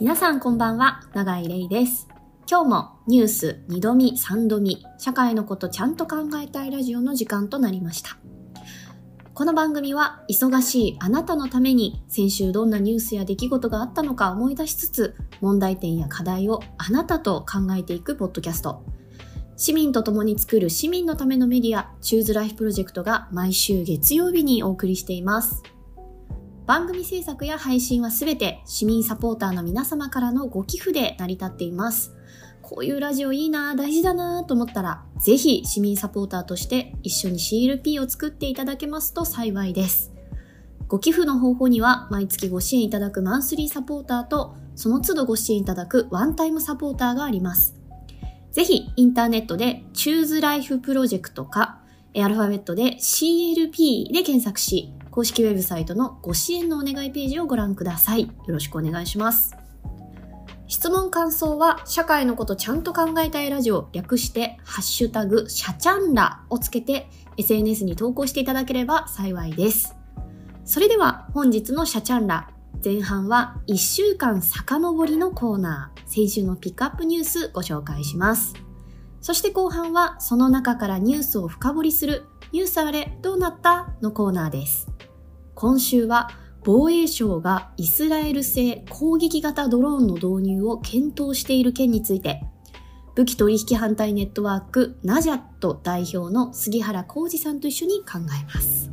皆さんこんばんは、長井玲です。今日もニュース2度見3度見、社会のことちゃんと考えたいラジオの時間となりました。この番組は忙しいあなたのために先週どんなニュースや出来事があったのか思い出しつつ問題点や課題をあなたと考えていくポッドキャスト。市民と共に作る市民のためのメディア、チューズライフプロジェクトが毎週月曜日にお送りしています。番組制作や配信はすべて市民サポーターの皆様からのご寄付で成り立っています。こういうラジオいいな大事だなと思ったら、ぜひ市民サポーターとして一緒に CLP を作っていただけますと幸いです。ご寄付の方法には、毎月ご支援いただくマンスリーサポーターと、その都度ご支援いただくワンタイムサポーターがあります。ぜひ、インターネットで Choose Life Project か、アルファベットで CLP で検索し、公式ウェブサイトのご支援のお願いページをご覧ください。よろしくお願いします。質問感想は、社会のことちゃんと考えたいラジオ、略して、ハッシュタグ、シャチャンラをつけて、SNS に投稿していただければ幸いです。それでは、本日のシャチャンラ。前半は1週間遡りのコーナー、先週のピックアップニュースご紹介します。そして後半はその中からニュースを深掘りするニュースあれどうなったのコーナーです。今週は防衛省がイスラエル製攻撃型ドローンの導入を検討している件について、武器取引反対ネットワークナジャット代表の杉原浩二さんと一緒に考えます。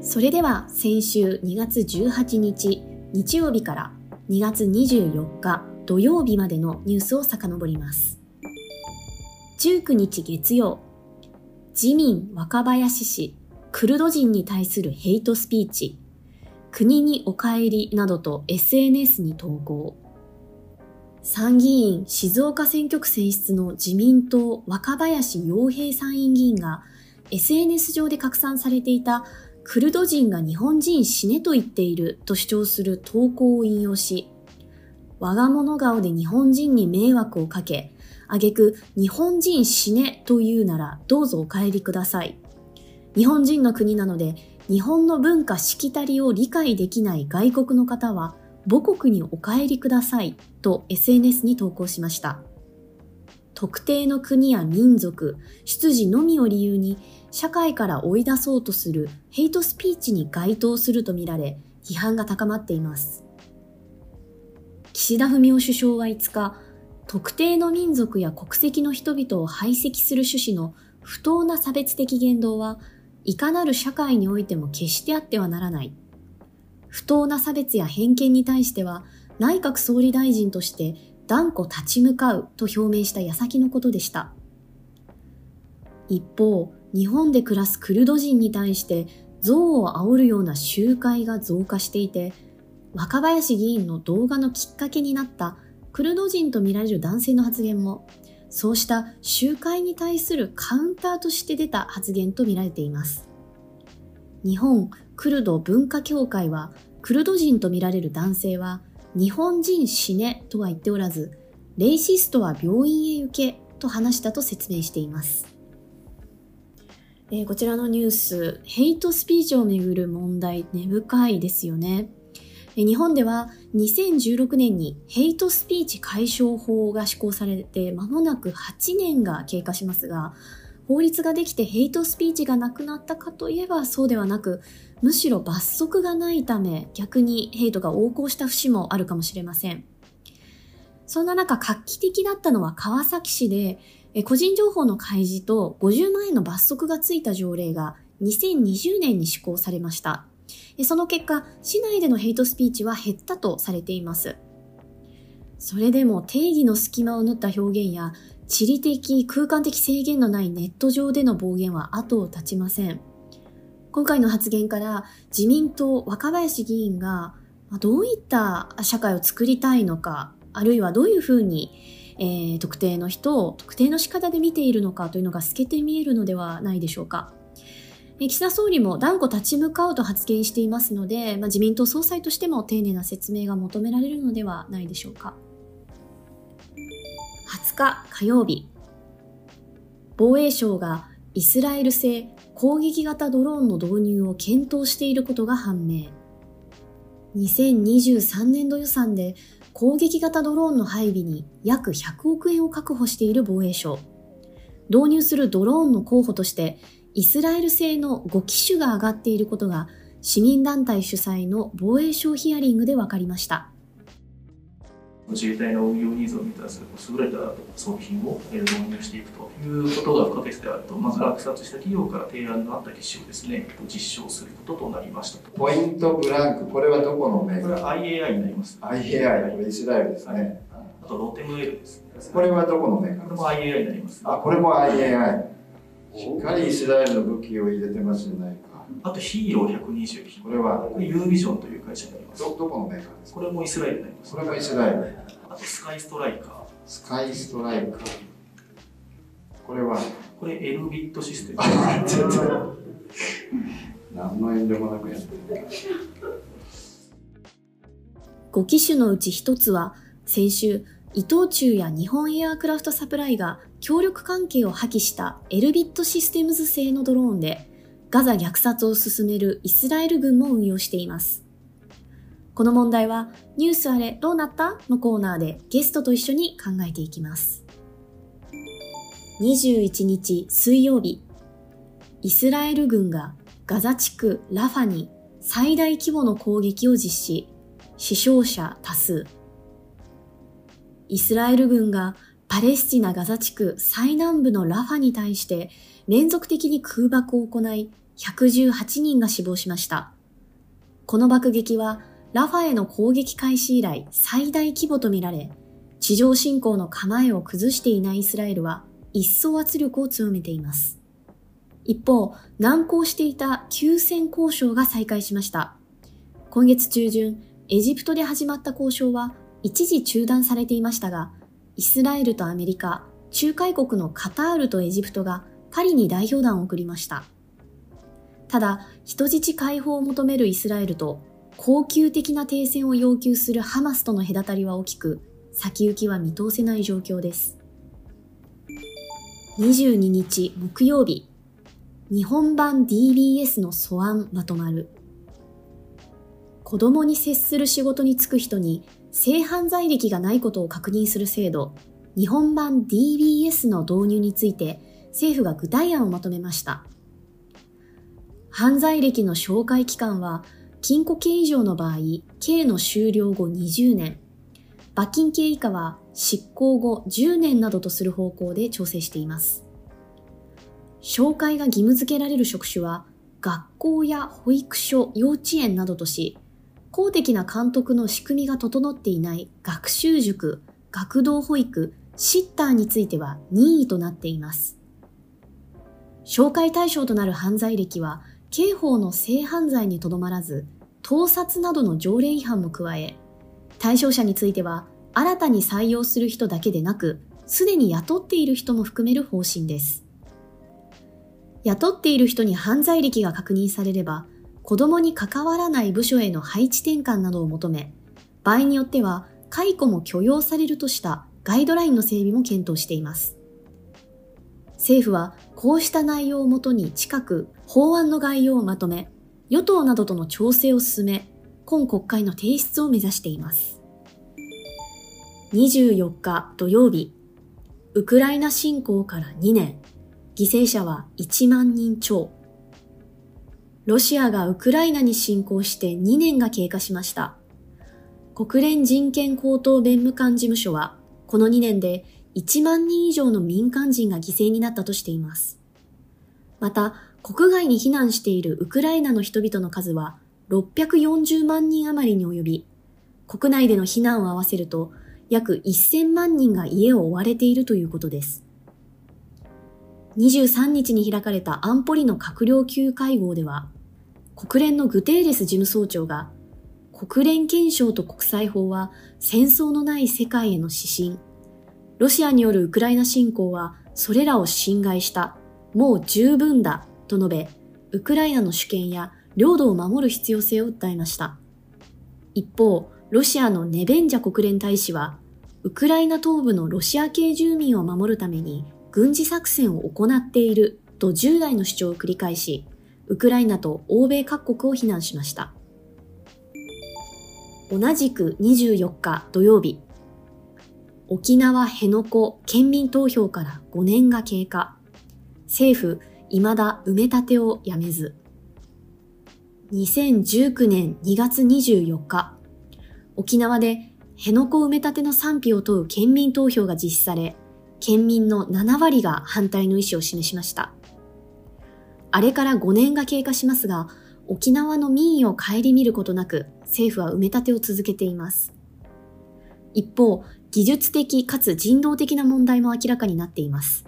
それでは先週2月18日日曜日から2月24日土曜日までのニュースを遡ります。19日月曜、自民若林市クルド人に対するヘイトスピーチ、国にお帰りなどと SNS に投稿。参議院静岡選挙区選出の自民党若林洋平参院議員が SNS 上で拡散されていたクルド人が日本人死ねと言っていると主張する投稿を引用し、我が物顔で日本人に迷惑をかけ、挙句日本人死ねと言うならどうぞお帰りください。日本人の国なので日本の文化しきたりを理解できない外国の方は母国にお帰りくださいと SNS に投稿しました。特定の国や民族、出自のみを理由に社会から追い出そうとするヘイトスピーチに該当するとみられ、批判が高まっています。岸田文雄首相は5日、特定の民族や国籍の人々を排斥する趣旨の不当な差別的言動は、いかなる社会においても決してあってはならない。不当な差別や偏見に対しては、内閣総理大臣として断固立ち向かうと表明した矢先のことでした。一方、日本で暮らすクルド人に対して憎悪を煽るような集会が増加していて、若林議員の動画のきっかけになったクルド人とみられる男性の発言も、そうした集会に対するカウンターとして出た発言とみられています。日本クルド文化協会は、クルド人とみられる男性は、日本人死ねとは言っておらず、レイシストは病院へ行けと話したと説明しています。えー、こちらのニュース、ヘイトスピーチをめぐる問題、根深いですよね。え、日本では2016年にヘイトスピーチ解消法が施行されて間もなく8年が経過しますが、法律ができてヘイトスピーチがなくなったかといえばそうではなく、むしろ罰則がないため逆にヘイトが横行した節もあるかもしれません。そんな中画期的だったのは川崎市で個人情報の開示と50万円の罰則がついた条例が2020年に施行されました。その結果、市内でのヘイトスピーチは減ったとされています。それでも定義の隙間を縫った表現や地理的、空間的制限のないネット上での暴言は後を絶ちません。今回の発言から自民党若林議員がどういった社会を作りたいのか、あるいはどういうふうにえー、特定の人を特定の仕方で見ているのかというのが透けて見えるのではないでしょうか。岸田総理も断固立ち向かうと発言していますので、まあ、自民党総裁としても丁寧な説明が求められるのではないでしょうか。20日火曜日、防衛省がイスラエル製攻撃型ドローンの導入を検討していることが判明。2023年度予算で攻撃型ドローンの配備に約100億円を確保している防衛省。導入するドローンの候補としてイスラエル製の5機種が上がっていることが市民団体主催の防衛省ヒアリングで分かりました。自衛隊の運用ニーズを満たす優れた装備品を導入していくということが不可欠であると、まず落札した企業から提案のあった機種をですね、実証することとなりましたと。ポイントブランク、これはどこのメーカーこれは IAI になります。IAI、これイスラエルですね。はい、あとロテムエルですね。これはどこのメーカーこれも IAI になります。あ、これも IAI。しっかりイスラエルの武器を入れてますじゃないか。あとヒーロー120これは？ユービジョンという会社になりますどどこのメーカーですか？これもイスラエルになります。これもイスラエル。あとスカイストライカー。スカイストライカー。これは？これエルビットシステム。何の遠慮もなくやってる。5機種のうち1つは先週伊藤忠や日本エアクラフトサプライが協力関係を破棄したエルビットシステムズ製のドローンでガザ虐殺を進めるイスラエル軍も運用しています。この問題はニュースあれどうなった？のコーナーでゲストと一緒に考えていきます。21日水曜日、イスラエル軍がガザ地区ラファに最大規模の攻撃を実施、死傷者多数。イスラエル軍がパレスチナ・ガザ地区最南部のラファに対して連続的に空爆を行い、118人が死亡しました。この爆撃は、ラファへの攻撃開始以来最大規模とみられ、地上侵攻の構えを崩していないイスラエルは、一層圧力を強めています。一方、難航していた休戦交渉が再開しました。今月中旬、エジプトで始まった交渉は一時中断されていましたが、イスラエルとアメリカ、仲介国のカタールとエジプトがパリに代表団を送りました。ただ、人質解放を求めるイスラエルと、恒久的な停戦を要求するハマスとの隔たりは大きく、先行きは見通せない状況です。22日木曜日、日本版 DBS の素案まとまる。子供に接する仕事に就く人に性犯罪歴がないことを確認する制度、日本版 DBS の導入について政府が具体案をまとめました。犯罪歴の紹介期間は、禁錮刑以上の場合、刑の終了後20年、罰金刑以下は執行後10年などとする方向で調整しています。紹介が義務付けられる職種は、学校や保育所、幼稚園などとし、公的な監督の仕組みが整っていない学習塾、学童保育、シッターについては任意となっています。紹介対象となる犯罪歴は、刑法の性犯罪にとどまらず、盗撮などの条例違反も加え、対象者については、新たに採用する人だけでなく、すでに雇っている人も含める方針です。雇っている人に犯罪歴が確認されれば、子供に関わらない部署への配置転換などを求め、場合によっては解雇も許容されるとしたガイドラインの整備も検討しています。政府はこうした内容をもとに近く法案の概要をまとめ、与党などとの調整を進め、今国会の提出を目指しています。24日土曜日、ウクライナ侵攻から2年、犠牲者は1万人超。ロシアがウクライナに侵攻して2年が経過しました。国連人権高等弁務官事務所は、この2年で1万人以上の民間人が犠牲になったとしています。また、国外に避難しているウクライナの人々の数は640万人余りに及び、国内での避難を合わせると約1000万人が家を追われているということです。23日に開かれた安保理の閣僚級会合では、国連のグテーレス事務総長が、国連憲章と国際法は戦争のない世界への指針、ロシアによるウクライナ侵攻はそれらを侵害した。もう十分だ。と述べ、ウクライナの主権や領土を守る必要性を訴えました。一方、ロシアのネベンジャ国連大使は、ウクライナ東部のロシア系住民を守るために軍事作戦を行っていると従来の主張を繰り返し、ウクライナと欧米各国を非難しました。同じく24日土曜日、沖縄辺野古県民投票から5年が経過。政府、未だ埋め立てをやめず。2019年2月24日、沖縄で辺野古埋め立ての賛否を問う県民投票が実施され、県民の7割が反対の意思を示しました。あれから5年が経過しますが、沖縄の民意を顧みることなく、政府は埋め立てを続けています。一方、技術的かつ人道的な問題も明らかになっています。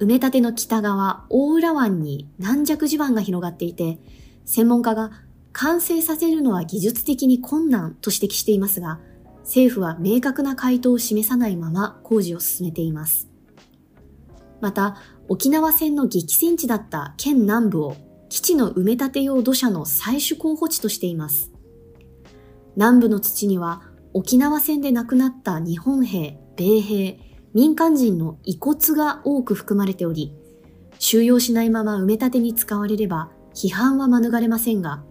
埋め立ての北側、大浦湾に軟弱地盤が広がっていて、専門家が完成させるのは技術的に困難と指摘していますが、政府は明確な回答を示さないまま工事を進めています。また、沖縄戦の激戦地だった県南部を基地の埋め立て用土砂の採取候補地としています。南部の土には沖縄戦で亡くなった日本兵、米兵、民間人の遺骨が多く含まれており、収容しないまま埋め立てに使われれば批判は免れませんが、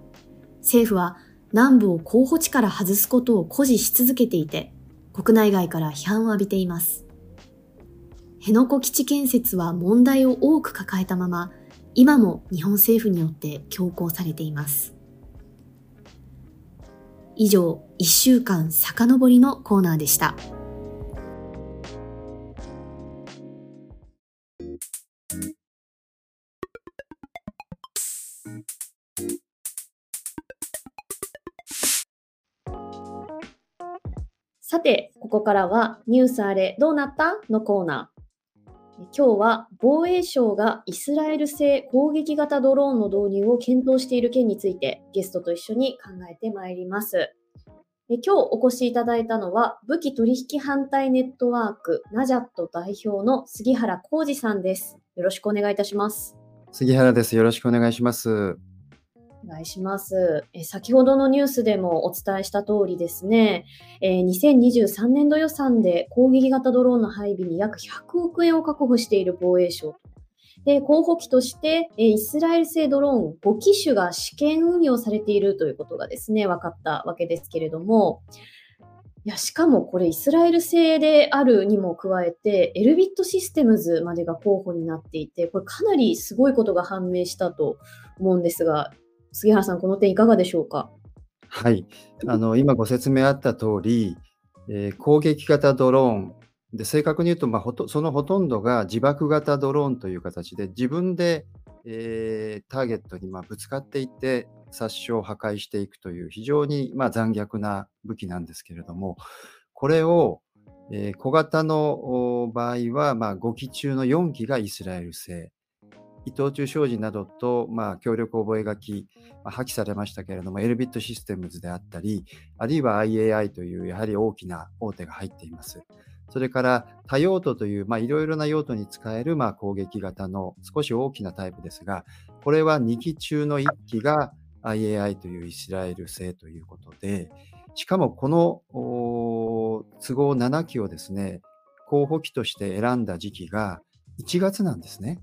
政府は南部を候補地から外すことを誇示し続けていて、国内外から批判を浴びています。辺野古基地建設は問題を多く抱えたまま、今も日本政府によって強行されています。以上、1週間遡りのコーナーでした。さて、ここからはニュースあれどうなった？のコーナー。今日は防衛省がイスラエル製攻撃型ドローンの導入を検討している件についてゲストと一緒に考えてまいります。今日お越しいただいたのは武器取引反対ネットワークナジャット代表の杉原浩二さんです。よろしくお願いいたします。杉原です。よろしくお願いします。お願いします。え先ほどのニュースでもお伝えした通りですね、えー、2023年度予算で攻撃型ドローンの配備に約100億円を確保している防衛省。で、候補機として、えイスラエル製ドローン5機種が試験運用されているということがですね、分かったわけですけれども、いや、しかもこれイスラエル製であるにも加えて、エルビットシステムズまでが候補になっていて、これかなりすごいことが判明したと思うんですが、杉原さん、この点いかがでしょうか？はい、あの今ご説明あった通り、えー、攻撃型ドローン。で正確に言うと、まあ、ほとそのほとんどが自爆型ドローンという形で自分で、えー、ターゲットにまあぶつかっていって殺傷、破壊していくという非常にまあ残虐な武器なんですけれどもこれを、えー、小型の場合はまあ5機中の4機がイスラエル製。伊藤忠商事などと、まあ、協力覚書、まあ、破棄されましたけれども、エルビットシステムズであったり、あるいは IAI というやはり大きな大手が入っています。それから多用途という、まあ、いろいろな用途に使える、まあ、攻撃型の少し大きなタイプですが、これは2機中の1機が IAI というイスラエル製ということで、しかもこの都合7機をですね、候補機として選んだ時期が1月なんですね。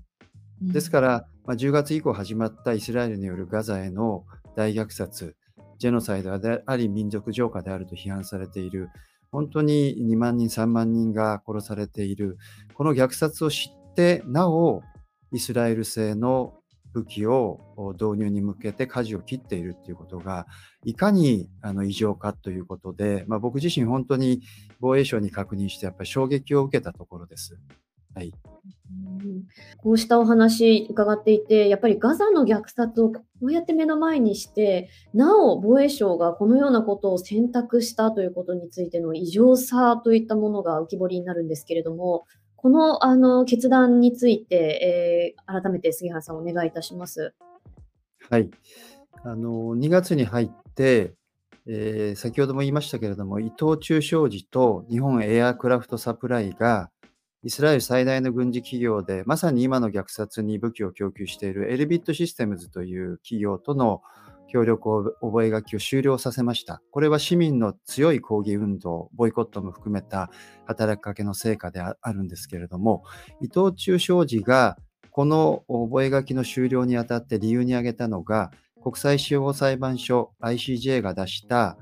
ですから、まあ、10月以降始まったイスラエルによるガザへの大虐殺、ジェノサイドであり民族浄化であると批判されている、本当に2万人、3万人が殺されている、この虐殺を知って、なお、イスラエル製の武器を導入に向けて舵を切っているということが、いかにあの異常かということで、まあ、僕自身本当に防衛省に確認して、やっぱり衝撃を受けたところです。はい、こうしたお話伺っていて、やっぱりガザの虐殺をこうやって目の前にして、なお防衛省がこのようなことを選択したということについての異常さといったものが浮き彫りになるんですけれども、このあの決断について、えー、改めて杉原さん、お願いいたします。はい、あの2月に入って、えー、先ほども言いましたけれども、伊藤忠商事と日本エアクラフトサプライがイスラエル最大の軍事企業で、まさに今の虐殺に武器を供給しているエルビットシステムズという企業との協力を覚書を終了させました。これは市民の強い抗議運動、ボイコットも含めた働きかけの成果であるんですけれども、伊藤忠商事がこの覚書の終了にあたって理由に挙げたのが、国際司法裁判所 ICJ が出した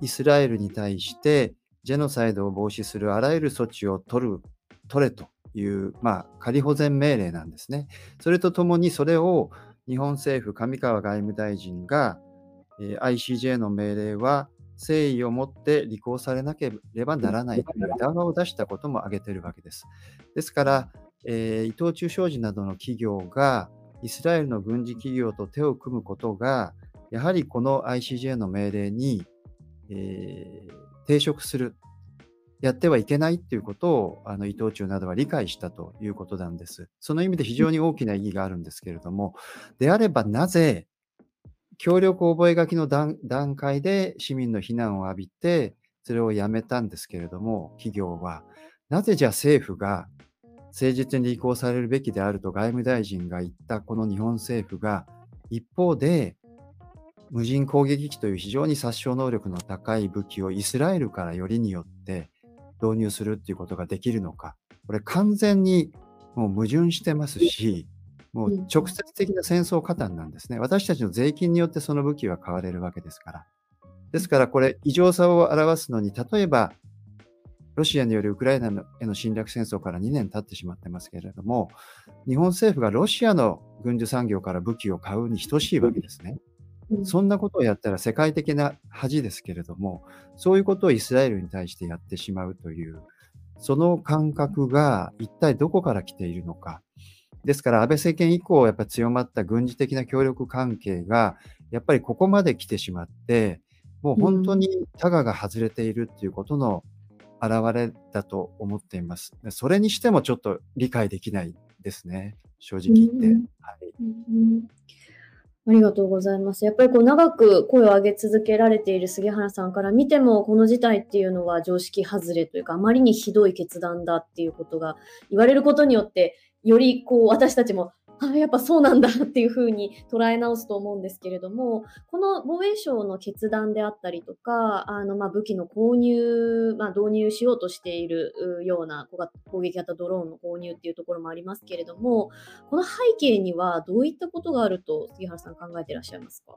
イスラエルに対してジェノサイドを防止するあらゆる措置を取る、取れという、まあ、仮保全命令なんですね。それとともにそれを日本政府、上川外務大臣が、えー、ICJ の命令は誠意を持って履行されなければならないという談話を出したことも挙げているわけです。ですから、えー、伊藤忠商事などの企業がイスラエルの軍事企業と手を組むことが、やはりこの ICJ の命令に、えー、抵触する、やってはいけないっていうことをあの伊藤忠などは理解したということなんです。その意味で非常に大きな意義があるんですけれども、であればなぜ協力覚書の段階で市民の非難を浴びて、それをやめたんですけれども、企業は、なぜじゃあ政府が誠実に履行されるべきであると外務大臣が言ったこの日本政府が、一方で、無人攻撃機という非常に殺傷能力の高い武器をイスラエルからよりによって導入するっていうことができるのか。これ完全にもう矛盾してますし、もう直接的な戦争加担なんですね。私たちの税金によってその武器は買われるわけですから。ですからこれ異常さを表すのに、例えばロシアによるウクライナへの侵略戦争から2年経ってしまってますけれども、日本政府がロシアの軍需産業から武器を買うに等しいわけですね。そんなことをやったら世界的な恥ですけれども、そういうことをイスラエルに対してやってしまうという、その感覚が一体どこから来ているのか。ですから安倍政権以降、やっぱり強まった軍事的な協力関係が、やっぱりここまで来てしまって、もう本当にタガが外れているっていうことの現れだと思っています。それにしてもちょっと理解できないですね、正直言って。はいありがとうございます。やっぱりこう長く声を上げ続けられている杉原さんから見ても、この事態っていうのは常識外れというか、あまりにひどい決断だっていうことが言われることによって、よりこう私たちもあやっぱそうなんだっていうふうに捉え直すと思うんですけれども、この防衛省の決断であったりとか、あのまあ武器の購入、まあ、導入しようとしているような攻撃型ドローンの購入っていうところもありますけれども、この背景にはどういったことがあると杉原さん考えていらっしゃいますか？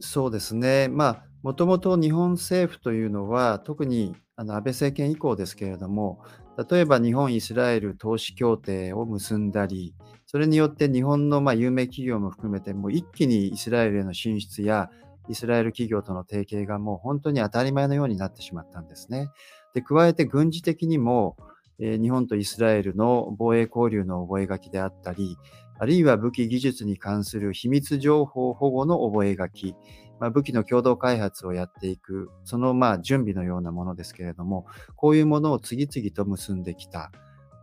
そうですね。まあ、もともと日本政府というのは、特にあの安倍政権以降ですけれども、例えば日本・イスラエル投資協定を結んだり、それによって日本のま有名企業も含めて、もう一気にイスラエルへの進出や、イスラエル企業との提携がもう本当に当たり前のようになってしまったんですね。で加えて軍事的にも、え、日本とイスラエルの防衛交流の覚書であったり、あるいは武器技術に関する秘密情報保護の覚書、まあ、武器の共同開発をやっていく、そのまあ準備のようなものですけれども、こういうものを次々と結んできた。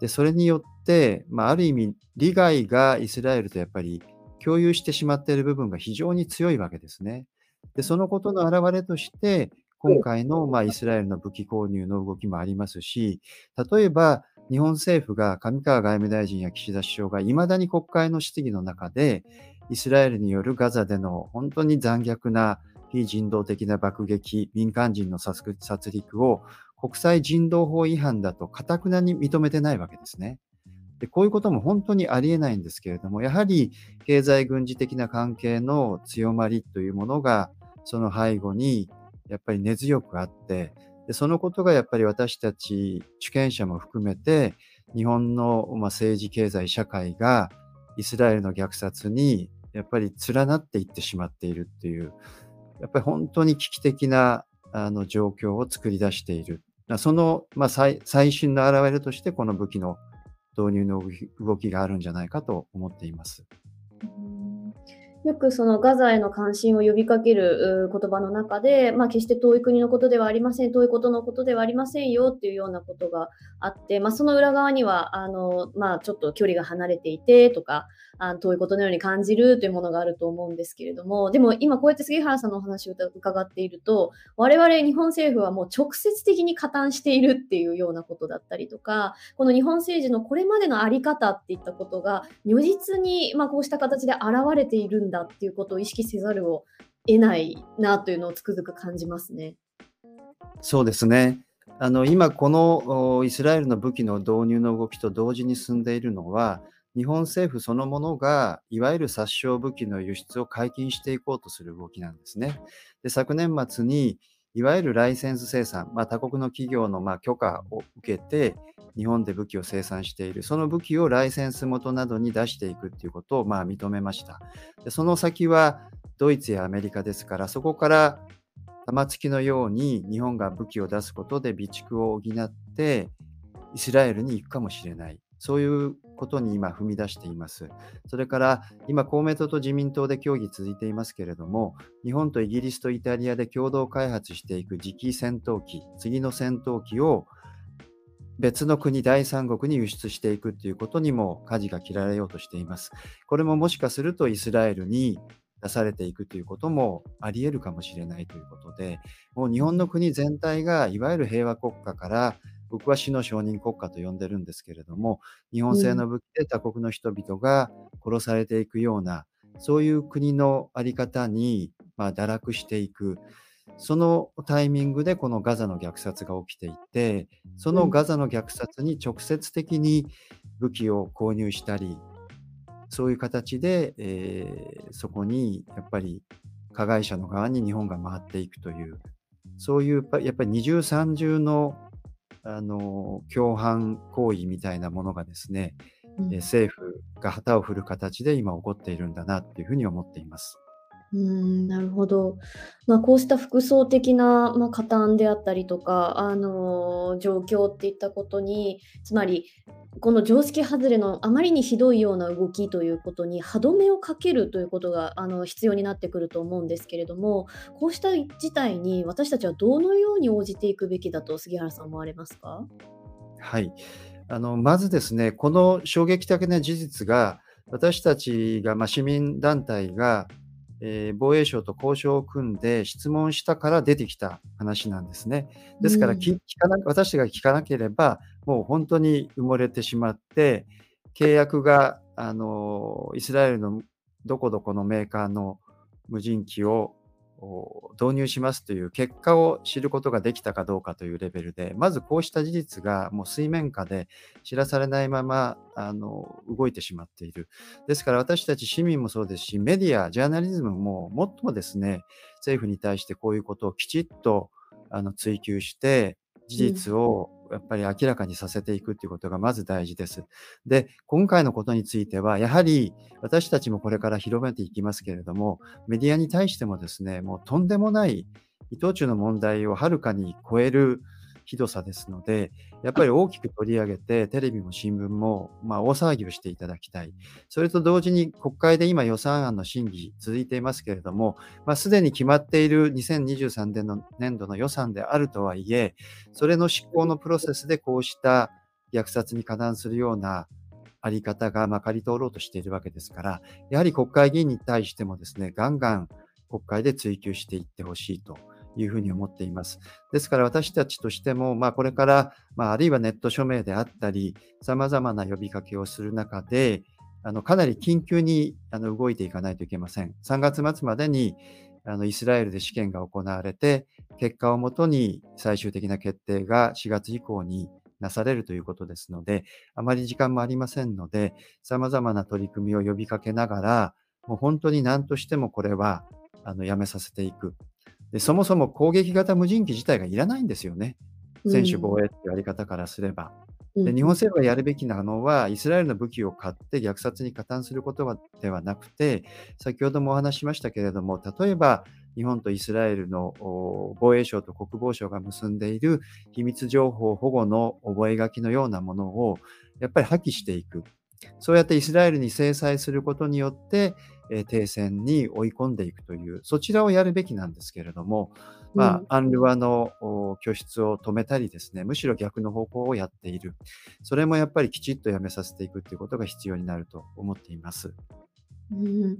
で、それによって、まあ、ある意味、利害がイスラエルとやっぱり共有してしまっている部分が非常に強いわけですね。で、そのことの表れとして、今回のまあイスラエルの武器購入の動きもありますし、例えば日本政府が上川外務大臣や岸田首相がいまだに国会の質疑の中で、イスラエルによるガザでの本当に残虐な非人道的な爆撃、民間人の殺戮を国際人道法違反だとかくなに認めてないわけですね。でこういうことも本当にありえないんですけれども、やはり経済軍事的な関係の強まりというものが、その背後にやっぱり根強くあって、でそのことがやっぱり私たち主権者も含めて、日本のま政治、経済、社会がイスラエルの虐殺にやっぱり連なっていってしまっているっていう、やっぱり本当に危機的なあの状況を作り出している。その、まあ、最最新の表れとして、この武器の導入の動きがあるんじゃないかと思っています。よくそのガザへの関心を呼びかける言葉の中で、まあ、決して遠い国のことではありません、遠いことのことではありませんよっていうようなことがあって、まあ、その裏側にはあの、まあ、ちょっと距離が離れていてとか、あ遠いことのように感じるというものがあると思うんですけれども、でも今こうやって杉原さんのお話を伺っていると、我々日本政府はもう直接的に加担しているっていうようなことだったりとか、この日本政治のこれまでのあり方っていったことが如実に、まあ、こうした形で現れているんだだっていうことを意識せざるを得ないなというのをつくづく感じますね。そうですね。あの今、このイスラエルの武器の導入の動きと同時に進んでいるのは、日本政府そのものが、いわゆる殺傷武器の輸出を解禁していこうとする動きなんですね。で昨年末に、いわゆるライセンス生産、まあ、他国の企業のま許可を受けて、日本で武器を生産している、その武器をライセンス元などに出していくということをまあ認めました。でその先はドイツやアメリカですから、そこから玉突きのように日本が武器を出すことで備蓄を補ってイスラエルに行くかもしれない。そういうことに今踏み出しています。それから今公明党と自民党で協議続いていますけれども、日本とイギリスとイタリアで共同開発していく次期戦闘機、次の戦闘機を別の国、第三国に輸出していくということにも舵が切られようとしています。これももしかするとイスラエルに出されていくということもあり得るかもしれないということで、もう日本の国全体がいわゆる平和国家から僕は死の承認国家と呼んでるんですけれども、日本製の武器で他国の人々が殺されていくような、そういう国の在り方に、まあ、堕落していく、そのタイミングでこのガザの虐殺が起きていて、そのガザの虐殺に直接的に武器を購入したり、そういう形で、えー、そこにやっぱり加害者の側に日本が回っていくという、そういうやっぱり二重三重のあの共犯行為みたいなものがですね、うん、政府が旗を振る形で今起こっているんだなっていうふうに思っています。うんなるほど、まあ、こうした複層的な、まあ、加担であったりとか、あのー、状況っていったことにつまりこの常識外れのあまりにひどいような動きということに歯止めをかけるということがあの必要になってくると思うんですけれどもこうした事態に私たちはどのように応じていくべきだと杉原さん思われますか？はい。あのまずですねこの衝撃的な事実が私たちが、まあ、市民団体がえー、防衛省と交渉を組んで質問したから出てきた話なんですね。ですから、うん、聞かな私が聞かなければ、もう本当に埋もれてしまって、契約があのイスラエルのどこどこのメーカーの無人機を導入しますという結果を知ることができたかどうかというレベルで、まずこうした事実がもう水面下で知らされないままあの動いてしまっている。ですから私たち市民もそうですし、メディア、ジャーナリズムももっともですね、政府に対してこういうことをきちっとあの追求して、事実をやっぱり明らかにさせていくということがまず大事です。で、今回のことについては、やはり私たちもこれから広めていきますけれども、メディアに対してもですね、もうとんでもない伊藤忠の問題をはるかに超えるひどさですので、やっぱり大きく取り上げて、テレビも新聞も、まあ、大騒ぎをしていただきたい。それと同時に国会で今予算案の審議続いていますけれども、まあ、すでに決まっている2023年の年度の予算であるとはいえ、それの執行のプロセスでこうした虐殺に加担するようなあり方がまかり通ろうとしているわけですから、やはり国会議員に対してもですね、ガンガン国会で追及していってほしいというふうに思っています。ですから私たちとしても、まあ、これから、まあ、あるいはネット署名であったり、様々な呼びかけをする中で、あのかなり緊急にあの動いていかないといけません。3月末までにあのイスラエルで試験が行われて、結果をもとに最終的な決定が4月以降になされるということですので、あまり時間もありませんので、様々な取り組みを呼びかけながら、もう本当に何としてもこれはあのやめさせていく。でそもそも攻撃型無人機自体がいらないんですよね。専守防衛っていうやり方からすれば。で日本政府がやるべきなのは、イスラエルの武器を買って虐殺に加担することではなくて、先ほどもお話しましたけれども、例えば日本とイスラエルの防衛省と国防省が結んでいる秘密情報保護の覚書のようなものをやっぱり破棄していく。そうやってイスラエルに制裁することによって、え停戦に追い込んでいくという、そちらをやるべきなんですけれども、まあ、アンルワの拠出を止めたりですね、むしろ逆の方向をやっている。それもやっぱりきちっとやめさせていくということが必要になると思っています。うん、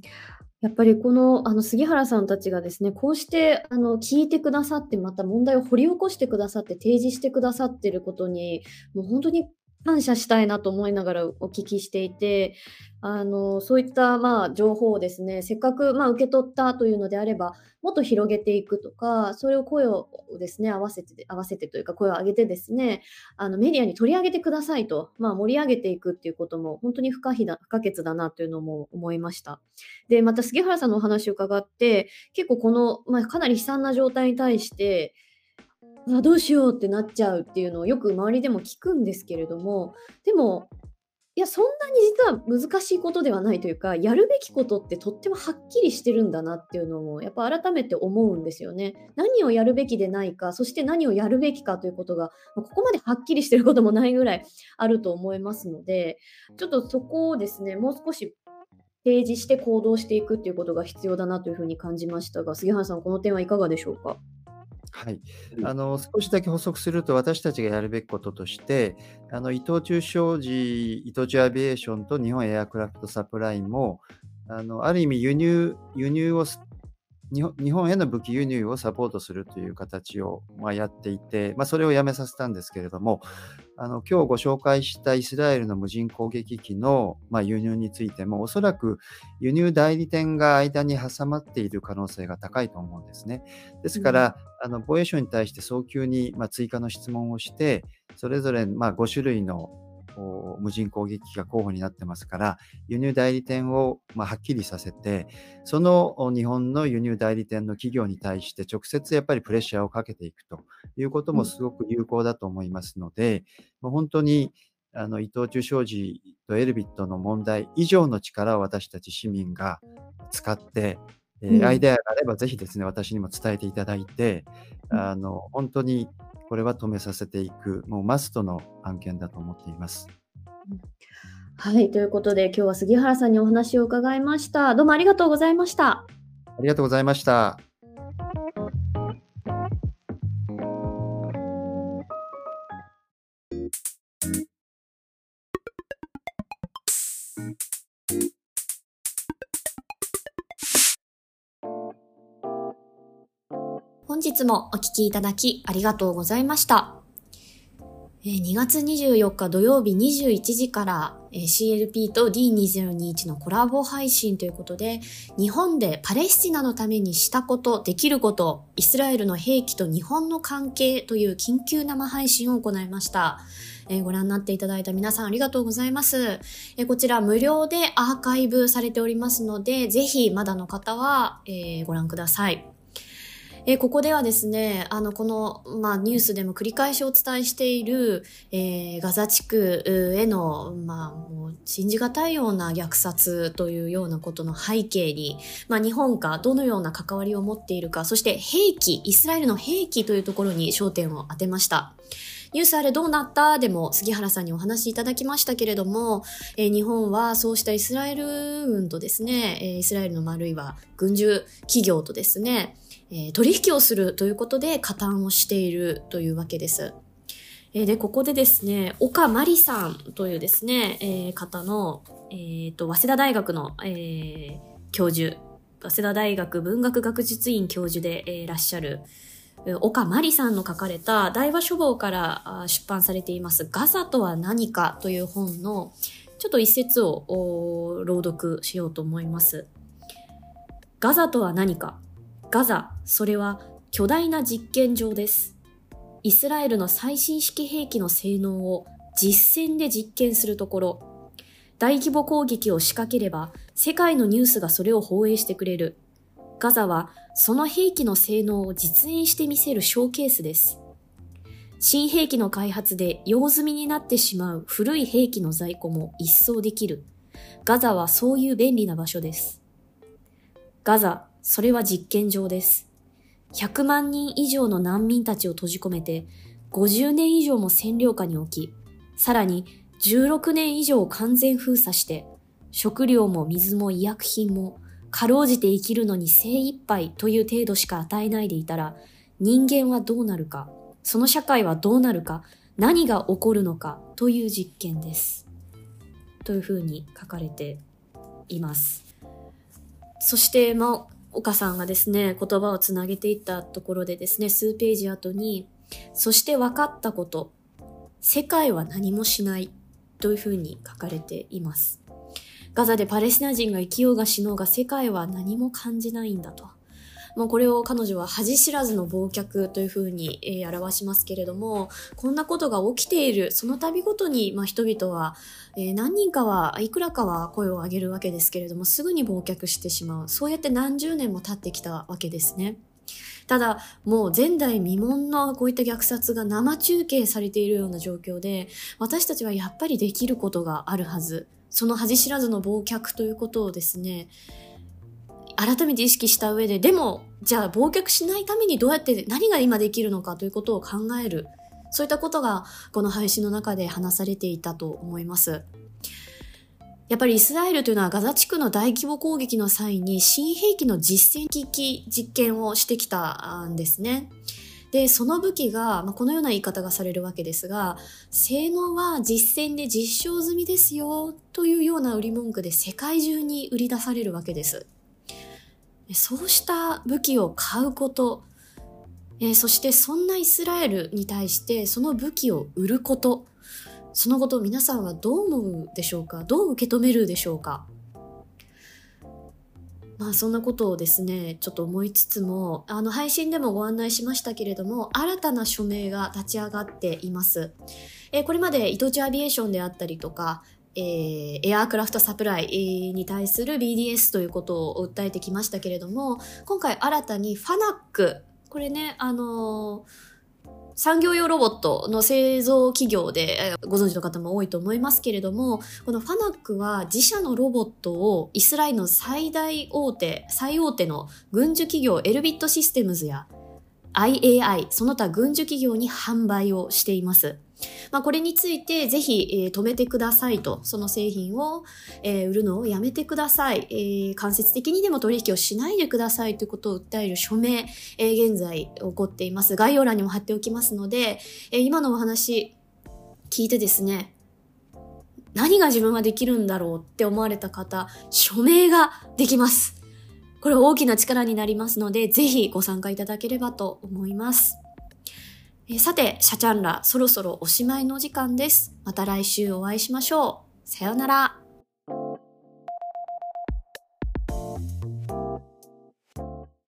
やっぱりこのあの杉原さんたちがですねこうしてあの聞いてくださってまた問題を掘り起こしてくださって提示してくださっていることにもう本当に感謝したいなと思いながらお聞きしていて、あの、そういったまあ情報をですね、せっかくまあ受け取ったというのであれば、もっと広げていくとか、それを声をですね、合わせて、合わせてというか声を上げてですね、あのメディアに取り上げてくださいと、まあ盛り上げていくっていうことも本当に不可避だ不可欠だなというのも思いました。で、また杉原さんのお話を伺って、結構この、まあ、かなり悲惨な状態に対して、あどうしようってなっちゃうっていうのをよく周りでも聞くんですけれどもでもいやそんなに実は難しいことではないというかやるべきことってとってもはっきりしてるんだなっていうのもやっぱ改めて思うんですよね。何をやるべきでないかそして何をやるべきかということがここまではっきりしてることもないぐらいあると思いますのでちょっとそこをですねもう少し提示して行動していくっていうことが必要だなというふうに感じましたが杉原さんこの点はいかがでしょうか？はい。あの、少しだけ補足すると、私たちがやるべきこととして、あの、伊藤忠商事、伊藤忠アビエーションと日本エアクラフトサプライも、あの、ある意味輸入、輸入を日本日本への武器輸入をサポートするという形を、まあ、やっていて、まあ、それをやめさせたんですけれども、あの今日ご紹介したイスラエルの無人攻撃機の、まあ、輸入についても、おそらく輸入代理店が間に挟まっている可能性が高いと思うんですね。ですから、うん、あの防衛省に対して早急に、まあ、追加の質問をして、それぞれ、まあ、5種類の無人攻撃機が候補になってますから、輸入代理店を、まあ、はっきりさせて、その日本の輸入代理店の企業に対して直接やっぱりプレッシャーをかけていくということもすごく有効だと思いますので、うん、本当にあの伊藤忠商事とエルビットの問題以上の力を私たち市民が使って、えー、アイデアがあればぜひですね、私にも伝えていただいて、あの本当にこれは止めさせていく、もうマストの案件だと思っています。はい、ということで、今日は杉原さんにお話を伺いました。どうもありがとうございました。ありがとうございました。日もお聴きいただきありがとうございました。2月24日土曜日21時から CLP と D2021 のコラボ配信ということで、日本でパレスチナのためにしたこと、できること、イスラエルの兵器と日本の関係という緊急生配信を行いました。えー、ご覧になっていただいた皆さんありがとうございます。えー、こちら無料でアーカイブされておりますので、ぜひまだの方は、えー、ご覧ください。えー、ここではですね、あの、この、まあ、ニュースでも繰り返しお伝えしている、えー、ガザ地区への、まあ、もう、信じがたいような虐殺というようなことの背景に、まあ、日本がどのような関わりを持っているか、そして兵器、イスラエルの兵器というところに焦点を当てました。ニュースあれどうなった？でも杉原さんにお話しいただきましたけれども、えー、日本はそうしたイスラエル軍とですね、えー、イスラエルのあるいは軍需企業とですね、えー、取引をするということで加担をしているというわけです。えー、で、ここでですね、岡真理さんというですね、えー、方の、えー、と、早稲田大学の、え、教授、早稲田大学文学学術院教授で、え、いらっしゃる、岡真理さんの書かれた大和書房から出版されていますガザとは何かという本のちょっと一節を朗読しようと思います。ガザとは何かガザ、それは巨大な実験場です。イスラエルの最新式兵器の性能を実戦で実験するところ、大規模攻撃を仕掛ければ世界のニュースがそれを放映してくれる。ガザはその兵器の性能を実演してみせるショーケースです。新兵器の開発で用済みになってしまう古い兵器の在庫も一掃できる。ガザはそういう便利な場所です。ガザ、それは実験場です。100万人以上の難民たちを閉じ込めて、50年以上も占領下に置き、さらに16年以上完全封鎖して、食料も水も医薬品も、かろうじて生きるのに精一杯という程度しか与えないでいたら、人間はどうなるか、その社会はどうなるか、何が起こるのかという実験です。というふうに書かれています。そして、まあ、岡さんがですね、言葉をつなげていったところでですね、数ページ後に、そして分かったこと、世界は何もしないというふうに書かれています。ガザでパレスチナ人が生きようが死のうが世界は何も感じないんだと。もうこれを彼女は恥知らずの忘却というふうに、えー、表しますけれども、こんなことが起きている、その度ごとに、まあ、人々は、えー、何人かはいくらかは声を上げるわけですけれども、すぐに忘却してしまう。そうやって何十年も経ってきたわけですね。ただ、もう前代未聞のこういった虐殺が生中継されているような状況で、私たちはやっぱりできることがあるはず。その恥知らずの忘却ということをですね、改めて意識した上で、でも、じゃあ忘却しないためにどうやって何が今できるのかということを考える。そういったことがこの配信の中で話されていたと思います。やっぱりイスラエルというのはガザ地区の大規模攻撃の際に新兵器の実戦機器実験をしてきたんですね。で、その武器が、まあ、このような言い方がされるわけですが、性能は実戦で実証済みですよというような売り文句で世界中に売り出されるわけです。そうした武器を買うこと、えー、そしてそんなイスラエルに対してその武器を売ること、そのことを皆さんはどう思うでしょうか？どう受け止めるでしょうか？まあそんなことをですね、ちょっと思いつつも、あの配信でもご案内しましたけれども、新たな署名が立ち上がっています。えー、これまで伊藤忠アビエーションであったりとか、えー、エアークラフトサプライに対する BDS ということを訴えてきましたけれども、今回新たにファナック、これね、あのー、産業用ロボットの製造企業でご存知の方も多いと思いますけれども、このファナックは自社のロボットをイスラエルの最大大手、最大手の軍需企業エルビットシステムズや IAI、その他軍需企業に販売をしています。まあ、これについてぜひ、えー、止めてくださいと、その製品を、えー、売るのをやめてください、えー、間接的にでも取引をしないでくださいということを訴える署名、えー、現在起こっています。概要欄にも貼っておきますので、えー、今のお話聞いてですね、何が自分はできるんだろうって思われた方、署名ができます。これ大きな力になりますので、ぜひご参加いただければと思います。えさて、シャチャンラ、そろそろおしまいの時間です。また来週お会いしましょう。さようなら。